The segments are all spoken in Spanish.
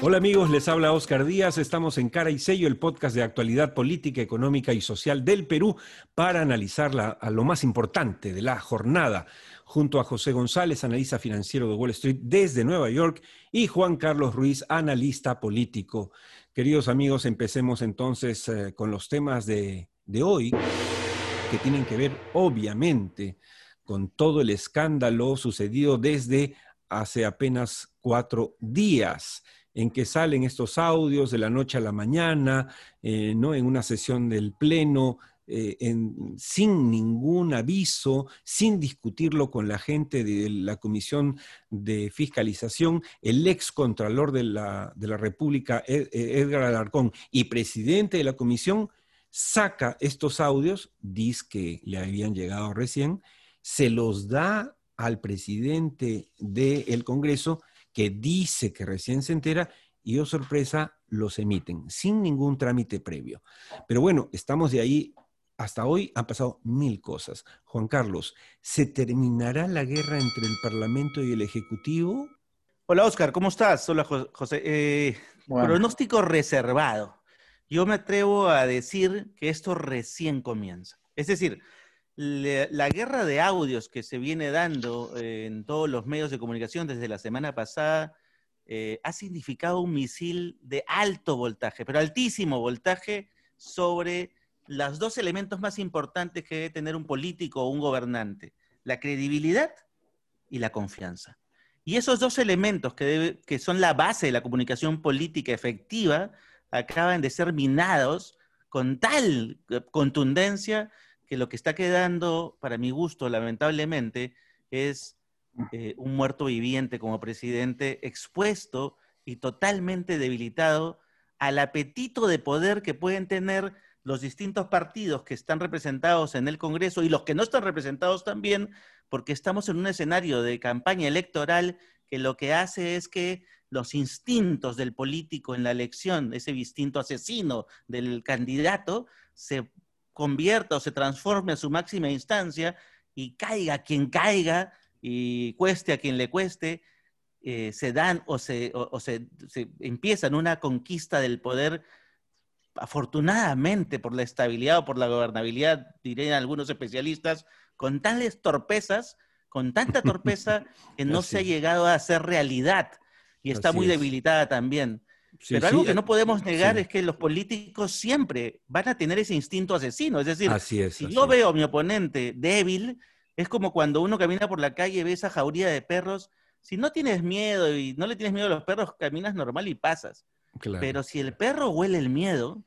Hola amigos, les habla Oscar Díaz. Estamos en Cara y Sello, el podcast de actualidad política, económica y social del Perú para analizar a lo más importante de la jornada. Junto a José González, analista financiero de Wall Street desde Nueva York, y Juan Carlos Ruiz, analista político. Queridos amigos, empecemos entonces eh, con los temas de, de hoy, que tienen que ver obviamente con todo el escándalo sucedido desde hace apenas cuatro días en que salen estos audios de la noche a la mañana, eh, ¿no? en una sesión del Pleno, eh, sin ningún aviso, sin discutirlo con la gente de la Comisión de Fiscalización, el ex contralor de la, de la República, Edgar Alarcón, y presidente de la Comisión, saca estos audios, dice que le habían llegado recién, se los da al presidente del Congreso que dice que recién se entera y, oh sorpresa, los emiten sin ningún trámite previo. Pero bueno, estamos de ahí. Hasta hoy han pasado mil cosas. Juan Carlos, ¿se terminará la guerra entre el Parlamento y el Ejecutivo? Hola Oscar, ¿cómo estás? Hola José. Eh, pronóstico reservado. Yo me atrevo a decir que esto recién comienza. Es decir, la guerra de audios que se viene dando eh, en todos los medios de comunicación desde la semana pasada eh, ha significado un misil de alto voltaje, pero altísimo voltaje sobre los dos elementos más importantes que debe tener un político o un gobernante, la credibilidad y la confianza. Y esos dos elementos que, que son la base de la comunicación política efectiva acaban de ser minados con tal eh, contundencia que lo que está quedando, para mi gusto, lamentablemente, es eh, un muerto viviente como presidente, expuesto y totalmente debilitado al apetito de poder que pueden tener los distintos partidos que están representados en el Congreso y los que no están representados también, porque estamos en un escenario de campaña electoral que lo que hace es que los instintos del político en la elección, ese instinto asesino del candidato, se convierta o se transforme a su máxima instancia y caiga quien caiga y cueste a quien le cueste, eh, se dan o, se, se, empiezan una conquista del poder, afortunadamente por la estabilidad o por la gobernabilidad, dirían algunos especialistas, con tales torpezas, con tanta torpeza que no se ha llegado a hacer realidad y está muy debilitada también. Pero algo que no podemos negar es que los políticos siempre van a tener ese instinto asesino. Es decir, si yo veo a mi oponente débil, es como cuando uno camina por la calle y ve esa jauría de perros. Si no tienes miedo y no le tienes miedo a los perros, caminas normal y pasas. Pero si el perro huele el miedo,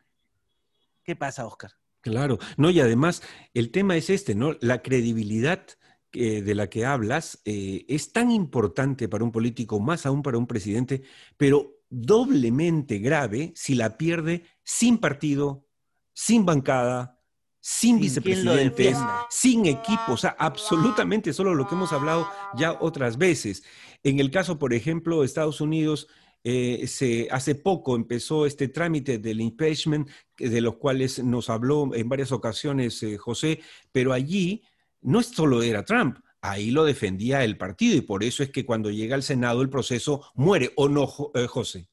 ¿qué pasa, Oscar? Claro, no, y además el tema es este, ¿no? La credibilidad de la que hablas eh, es tan importante para un político, más aún para un presidente, pero doblemente grave si la pierde sin partido, sin bancada, sin, vicepresidentes, sin equipo, o sea, absolutamente solo lo que hemos hablado ya otras veces. En el caso, por ejemplo, de Estados Unidos, eh, se, hace poco empezó este trámite del impeachment, de los cuales nos habló en varias ocasiones eh, José, pero allí no solo era Trump, ahí lo defendía el partido y por eso es que cuando llega al Senado el proceso muere, ¿o no, eh, José?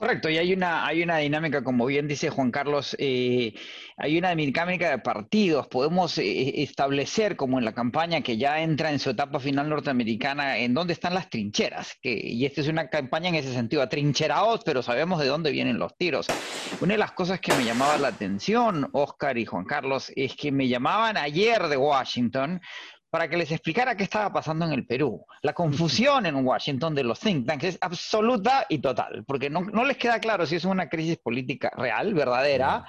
Correcto, y hay una, hay una dinámica, como bien dice Juan Carlos, eh, hay una dinámica de partidos. Podemos eh, establecer, como en la campaña que ya entra en su etapa final norteamericana, en dónde están las trincheras. Y esta es una campaña en ese sentido, atrincherados, pero sabemos de dónde vienen los tiros. Una de las cosas que me llamaba la atención, Oscar y Juan Carlos, es que me llamaban ayer de Washington para que les explicara qué estaba pasando en el Perú. La confusión en Washington de los think tanks es absoluta y total, porque no, les queda claro si es una crisis política real, verdadera,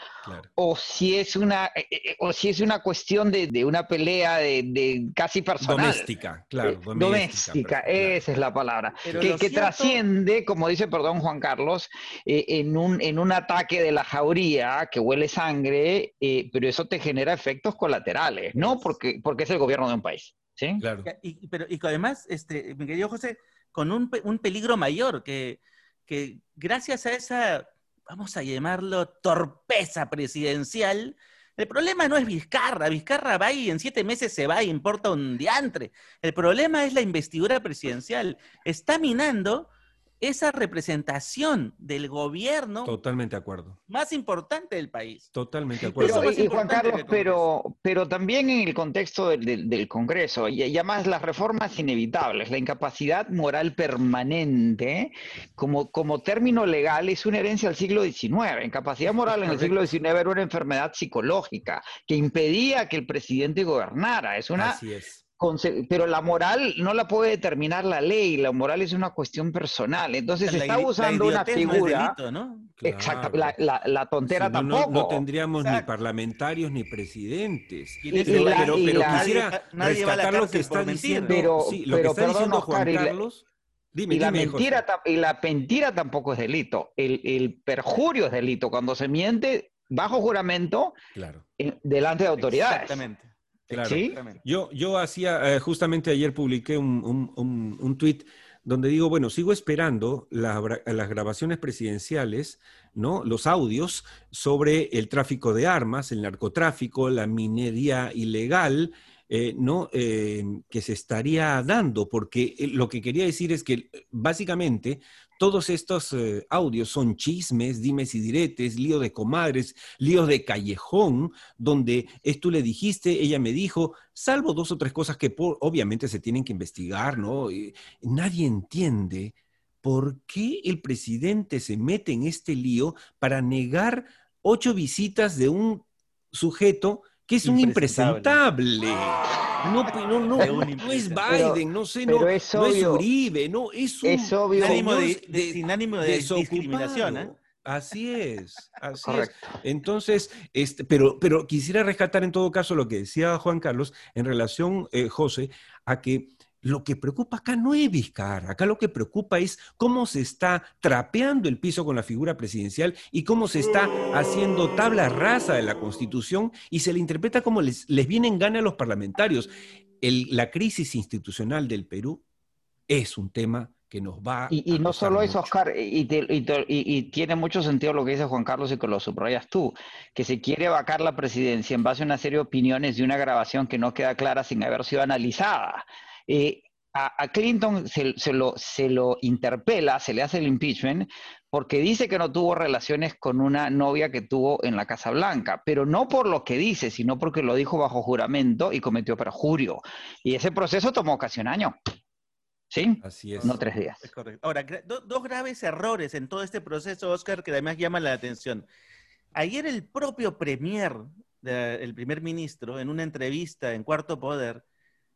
o si es una eh, eh, o si es una cuestión de, una pelea de, casi personal. Doméstica, claro. Eh, doméstica, esa es la palabra. Que, trasciende, como dice, perdón, Juan Carlos, en, un, en un ataque de la jauría que huele sangre, pero eso te genera efectos colaterales, ¿no? Porque, porque es el gobierno de un país. ¿Sí? Claro. Y, pero, y además, este, mi querido José, con un, un peligro mayor, que, que gracias a esa, vamos a llamarlo, torpeza presidencial, el problema no es Vizcarra, Vizcarra va y en siete meses se va y importa un diantre. El problema es la investidura presidencial. Está minando esa representación del gobierno. Totalmente de acuerdo. Más importante del país. Totalmente de acuerdo. Pero, y, Juan Carlos, pero, pero también en el contexto del, Congreso, y, además las reformas inevitables, la incapacidad moral permanente, como, como término legal, es una herencia del siglo XIX. Incapacidad moral en el siglo XIX era una enfermedad psicológica que impedía que el presidente gobernara. Es una. Así es pero la moral no la puede determinar la ley, la moral es una cuestión personal. Entonces se está usando una figura. Exacto, la, tontera tampoco. No, tendríamos ni parlamentarios ni presidentes. pero, quisiera rescatar lo que está diciendo, pero, lo que está diciendo Juan Carlos. Dime, y, la mentira, y la mentira tampoco es delito. El, el, perjurio es delito cuando se miente bajo juramento claro. delante de autoridades. Exactamente. Claro. Yo, yo hacía, eh, justamente ayer publiqué un, un, tweet donde digo, bueno, sigo esperando las grabaciones presidenciales, ¿no? Los audios sobre el tráfico de armas, el narcotráfico, la minería ilegal, eh, ¿no? Eh, que se estaría dando, porque lo que quería decir es que básicamente todos estos eh, audios son chismes, dimes y diretes, líos de comadres, líos de callejón, donde tú le dijiste, ella me dijo, salvo dos o tres cosas que obviamente se tienen que investigar, ¿no? nadie entiende por qué el presidente se mete en este lío para negar ocho visitas de un sujeto que es un impresentable. No, no, no, no es Biden, no sé, no, es, no es Uribe, no, es un es obvio. Ánimo de, sin ánimo de discriminación. ¿eh? Así es, así es. Entonces, este, pero, pero quisiera rescatar en todo caso lo que decía Juan Carlos en relación, eh, José, a que lo que preocupa acá no es Vizcarra, acá lo que preocupa es cómo se está trapeando el piso con la figura presidencial y cómo se está haciendo tabla rasa de la Constitución y se le interpreta como les, les viene en gana a los parlamentarios. la crisis institucional del Perú es un tema que nos va y, y no solo eso, Oscar, y, y, tiene mucho sentido lo que dice Juan Carlos y que lo subrayas tú, que se quiere vacar la presidencia en base a una serie de opiniones de una grabación que no queda clara sin haber sido analizada. Eh, a, Clinton se, lo, se lo interpela, se le hace el impeachment, porque dice que no tuvo relaciones con una novia que tuvo en la Casa Blanca, pero no por lo que dice, sino porque lo dijo bajo juramento y cometió perjurio. Y ese proceso tomó casi un año. ¿Sí? Así es. No tres días. Ahora, dos graves errores en todo este proceso, Oscar, que además llaman la atención. Ayer el propio premier, el primer ministro, en una entrevista en Cuarto Poder,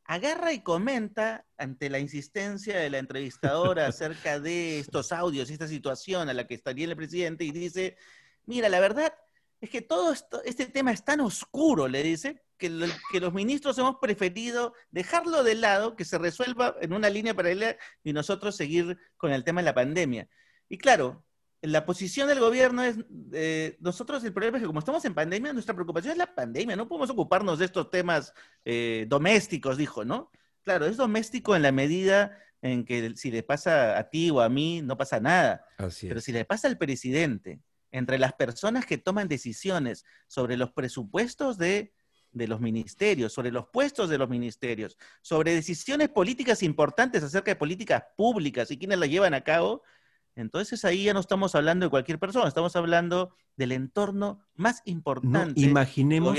agarra y comenta ante la insistencia de la entrevistadora acerca de estos audios y esta situación a la que estaría el presidente y dice, mira, la verdad es que todo esto, este tema es tan oscuro, le dice, que, que, los ministros hemos preferido dejarlo de lado, que se resuelva en una línea paralela y nosotros seguir con el tema de la pandemia. Y claro, la posición del gobierno es, eh, nosotros el problema es que como estamos en pandemia, nuestra preocupación es la pandemia, no podemos ocuparnos de estos temas eh, domésticos, dijo, ¿no? Claro, es doméstico en la medida en que si le pasa a ti o a mí, no pasa nada. Pero si le pasa al presidente, entre las personas que toman decisiones sobre los presupuestos de, de los ministerios, sobre los puestos de los ministerios, sobre decisiones políticas importantes acerca de políticas públicas y quienes las llevan a cabo, entonces ahí ya no estamos hablando de cualquier persona, estamos hablando del entorno más importante. imaginemos,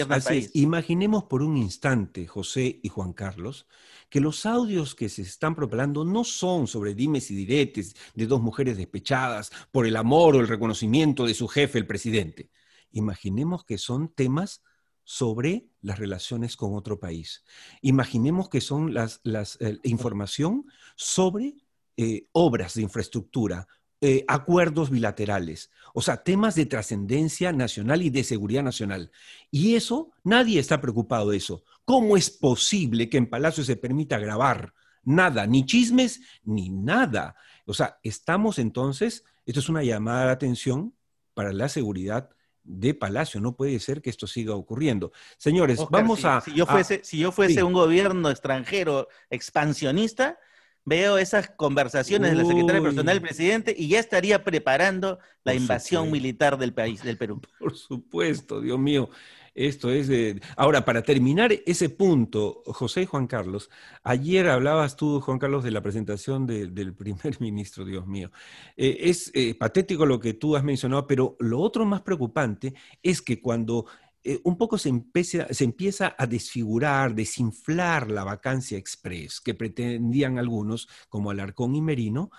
imaginemos por un instante, José y Juan Carlos, que los audios que se están propalando no son sobre dimes y diretes de dos mujeres despechadas por el amor o el reconocimiento de su jefe, el presidente. Imaginemos que son temas sobre las relaciones con otro país. Imaginemos que son las, las eh, información sobre eh, obras de infraestructura, eh, acuerdos bilaterales, o sea, temas de trascendencia nacional y de seguridad nacional. Y eso, nadie está preocupado de eso. ¿Cómo es posible que en Palacio se permita grabar nada, ni chismes, ni nada? O sea, estamos entonces, esto es una llamada de atención para la seguridad de Palacio. No puede ser que esto siga ocurriendo. Señores, vamos a... Si yo fuese, si yo fuese un gobierno extranjero expansionista, veo esas conversaciones de la secretaria personal del presidente y ya estaría preparando la invasión militar del país, del Perú. Por supuesto, Dios mío. Esto es de... Ahora, para terminar ese punto, José y Juan Carlos, ayer hablabas tú, Juan Carlos, de la presentación del primer ministro, Dios mío. Eh, es eh, patético lo que tú has mencionado, pero lo otro más preocupante es que cuando eh, un poco se empieza, se empieza a desfigurar, desinflar la vacancia express que pretendían algunos, como Alarcón y Merino,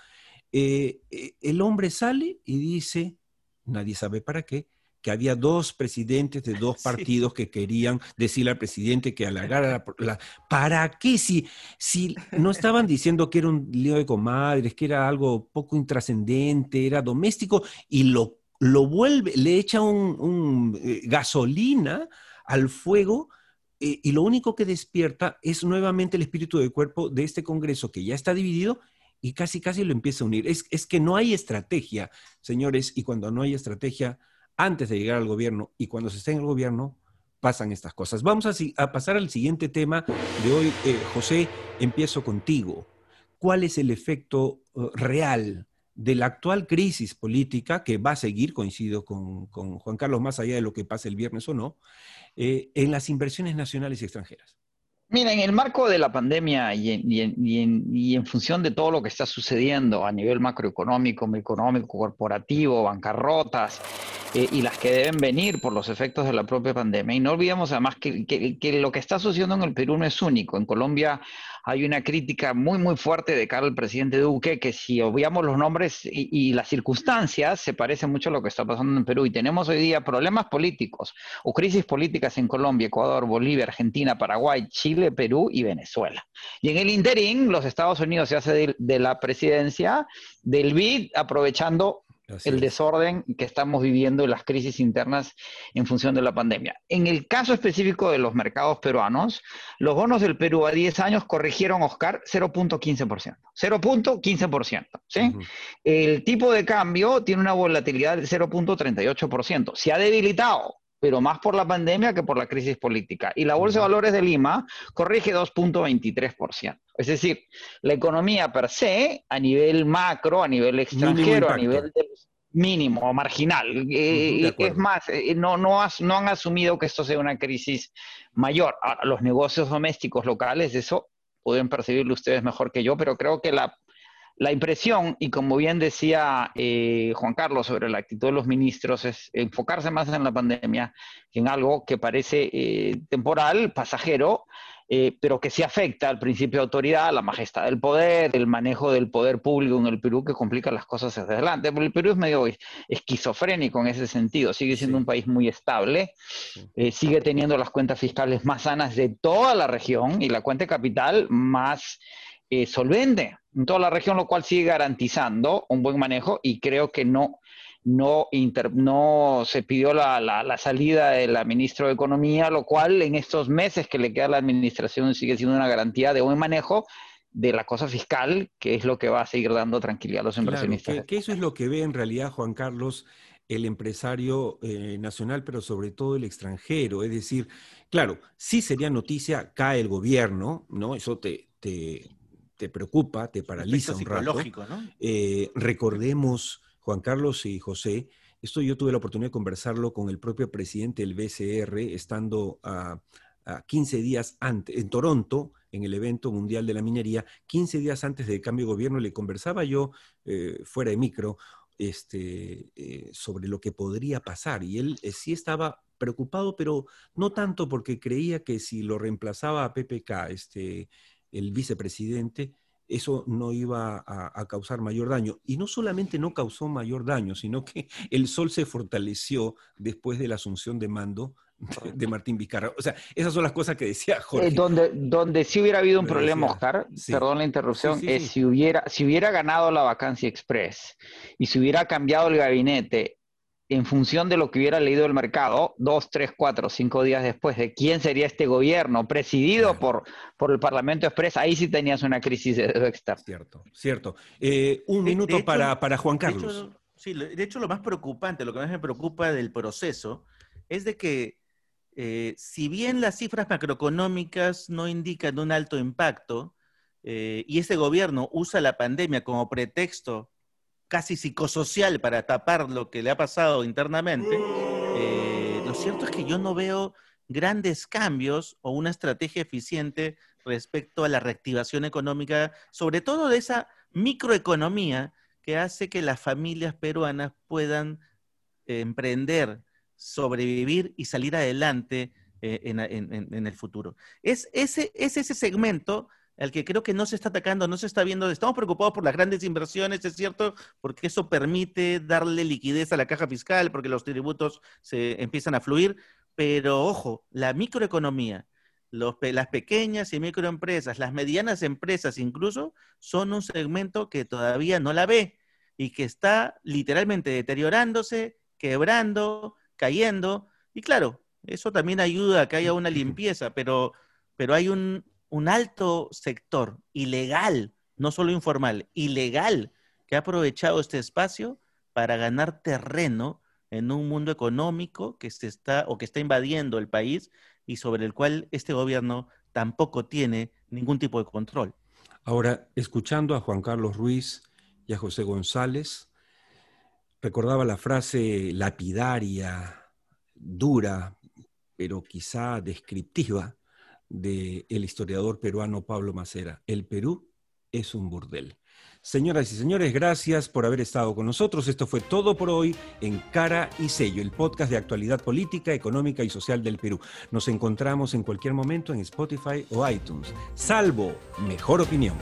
el hombre sale y dice, nadie sabe para qué, que había dos presidentes de dos partidos que querían decirle al presidente que alargara la, ¿Para qué? Si, si no estaban diciendo que era un lío de comadres, que era algo poco intrascendente, era doméstico, y lo, lo vuelve, le echa un, eh, gasolina al fuego. Eh, y lo único que despierta es nuevamente el espíritu del cuerpo de este Congreso que ya está dividido y casi casi lo empieza a unir. Es, es que no hay estrategia, señores, y cuando no hay estrategia, antes de llegar al gobierno y cuando se está en el gobierno, pasan estas cosas. Vamos a, pasar al siguiente tema de hoy. Eh, José, empiezo contigo. ¿Cuál es el efecto real de la actual crisis política que va a seguir, coincido con, Juan Carlos, más allá de lo que pase el viernes o no, eh, en las inversiones nacionales y extranjeras? Mira, en el marco de la pandemia y en, función de todo lo que está sucediendo a nivel macroeconómico, microeconómico, corporativo, bancarrotas eh, y las que deben venir por los efectos de la propia pandemia, y no olvidemos además que, que, lo que está sucediendo en el Perú no es único. En Colombia hay una crítica muy, muy fuerte de cara al presidente Duque, que si obviamos los nombres y, las circunstancias, se parece mucho a lo que está pasando en Perú. Y tenemos hoy día problemas políticos o crisis políticas en Colombia, Ecuador, Bolivia, Argentina, Paraguay, Chile, Perú y Venezuela. Y en el interín, los Estados Unidos se hace de, de la presidencia del BID, aprovechando el desorden que estamos viviendo y las crisis internas en función de la pandemia. En el caso específico de los mercados peruanos, los bonos del Perú a 10 años corrigieron, Oscar, 0.15%. 0.15%. ¿sí? El tipo de cambio tiene una volatilidad de 0.38%. Se ha debilitado pero más por la pandemia que por la crisis política. Y la Bolsa de Valores de Lima corrige 2.23%. Es decir, la economía per se, a nivel macro, a nivel extranjero, a nivel mínimo o marginal. Eh, es más, eh, no, no, no, han asumido que esto sea una crisis mayor. los negocios domésticos locales, eso pueden percibirlo ustedes mejor que yo, pero creo que la la impresión, y como bien decía eh, Juan Carlos sobre la actitud de los ministros, es enfocarse más en la pandemia que en algo que parece eh, temporal, pasajero, eh, pero que sí afecta al principio de autoridad, la majestad del poder, el manejo del poder público en el Perú, que complica las cosas hacia adelante. el Perú es medio esquizofrénico en ese sentido, sigue siendo un país muy estable, sigue teniendo las cuentas fiscales más sanas de toda la región y la cuenta de capital más solvente en toda la región, lo cual sigue garantizando un buen manejo y creo que no, no, no se pidió la, la, salida de la ministra de Economía, lo cual en estos meses que le queda a la administración sigue siendo una garantía de buen manejo de la cosa fiscal, que es lo que va a seguir dando tranquilidad a los inversionistas. que, eso es lo que ve en realidad Juan Carlos, el empresario eh, nacional, pero sobre todo el extranjero. Es decir, claro, sí sería noticia, cae el gobierno, ¿no? Eso te, te, te preocupa, te paraliza un rato. ¿no? Eh, recordemos, Juan Carlos y José, esto yo tuve la oportunidad de conversarlo con el propio presidente del BCR, estando a, 15 días antes, en Toronto, en el evento mundial de la minería, 15 días antes del cambio de gobierno, le conversaba yo eh, fuera de micro este, eh, sobre lo que podría pasar. Y él sí estaba preocupado, pero no tanto porque creía que si lo reemplazaba a PPK, este, el vicepresidente, eso no iba a, causar mayor daño. Y no solamente no causó mayor daño, sino que el sol se fortaleció después de la asunción de mando de, Martín Vizcarra. O sea, esas son las cosas que decía eh, Jorge. donde, donde sí hubiera habido un problema, Oscar, perdón la interrupción, es si hubiera, si hubiera ganado la vacancia express y si hubiera cambiado el gabinete en función de lo que hubiera leído el mercado, dos, tres, cuatro, cinco días después de quién sería este gobierno presidido por, por el Parlamento Express, ahí sí tenías una crisis de externa. Cierto, cierto. Eh, un minuto para, para, Juan Carlos. De hecho, sí, de hecho, lo más preocupante, lo que más me preocupa del proceso, es de que eh, si bien las cifras macroeconómicas no indican un alto impacto, eh, y ese gobierno usa la pandemia como pretexto casi psicosocial para tapar lo que le ha pasado internamente, eh, lo cierto es que yo no veo grandes cambios o una estrategia eficiente respecto a la reactivación económica, sobre todo de esa microeconomía que hace que las familias peruanas puedan eh, emprender, sobrevivir y salir adelante eh, en, el futuro. Es ese, es ese segmento al que creo que no se está atacando, no se está viendo. Estamos preocupados por las grandes inversiones, es cierto, porque eso permite darle liquidez a la caja fiscal, porque los tributos se empiezan a fluir, pero ojo, la microeconomía, las pequeñas y microempresas, las medianas empresas incluso, son un segmento que todavía no la ve y que está literalmente deteriorándose, quebrando, cayendo. Y claro, eso también ayuda a que haya una limpieza, pero, pero hay un, un alto sector ilegal, no solo informal, ilegal, que ha aprovechado este espacio para ganar terreno en un mundo económico que se está o que está invadiendo el país y sobre el cual este gobierno tampoco tiene ningún tipo de control. Ahora, escuchando a Juan Carlos Ruiz y a José González, recordaba la frase lapidaria, dura, pero quizá descriptiva del historiador peruano Pablo Macera. El Perú es un burdel. Señoras y señores, gracias por haber estado con nosotros. Esto fue todo por hoy en Cara y Sello, el podcast de actualidad política, económica y social del Perú. Nos encontramos en cualquier momento en Spotify o iTunes, salvo mejor opinión.